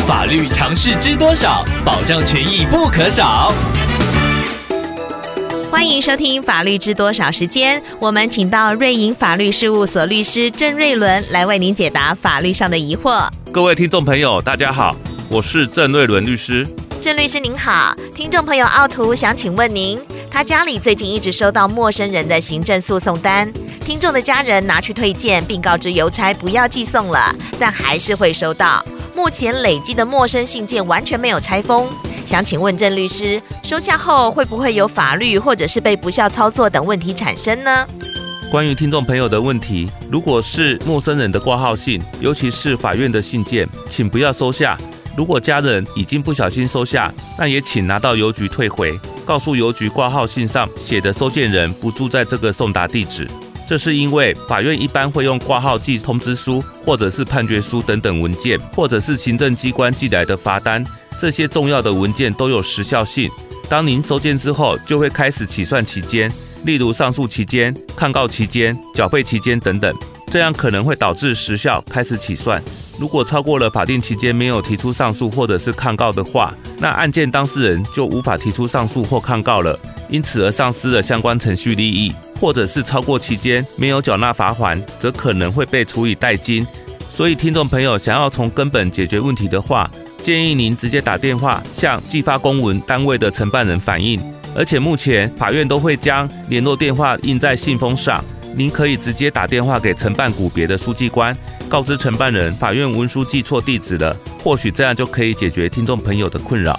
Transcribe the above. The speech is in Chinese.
法律常识知多少？保障权益不可少。欢迎收听《法律知多少》时间，我们请到瑞银法律事务所律师郑瑞伦来为您解答法律上的疑惑。各位听众朋友，大家好，我是郑瑞伦律师。郑律师您好，听众朋友奥图想请问您，他家里最近一直收到陌生人的行政诉讼单，听众的家人拿去退件，并告知邮差不要寄送了，但还是会收到。目前累积的陌生信件完全没有拆封。想请问郑律师，收下后会不会有法律或者是被不肖操作等问题产生呢？关于听众朋友的问题，如果是陌生人的挂号信，尤其是法院的信件，请不要收下。如果家人已经不小心收下，那也请拿到邮局退回，告诉邮局挂号信上写的收件人不住在这个送达地址。这是因为法院一般会用挂号寄通知书，或者是判决书等等文件，或者是行政机关寄来的罚单。这些重要的文件都有时效性，当您收件之后，就会开始起算期间，例如上诉期间、抗告期间、缴费期间等等，这样可能会导致时效开始起算。如果超过了法定期间没有提出上诉或者是抗告的话，那案件当事人就无法提出上诉或抗告了，因此而丧失了相关程序利益，或者是超过期间没有缴纳罚款，则可能会被处以代金。所以，听众朋友想要从根本解决问题的话，建议您直接打电话向寄发公文单位的承办人反映，而且目前法院都会将联络电话印在信封上，您可以直接打电话给承办股别的书记官，告知承办人法院文书寄错地址了，或许这样就可以解决听众朋友的困扰。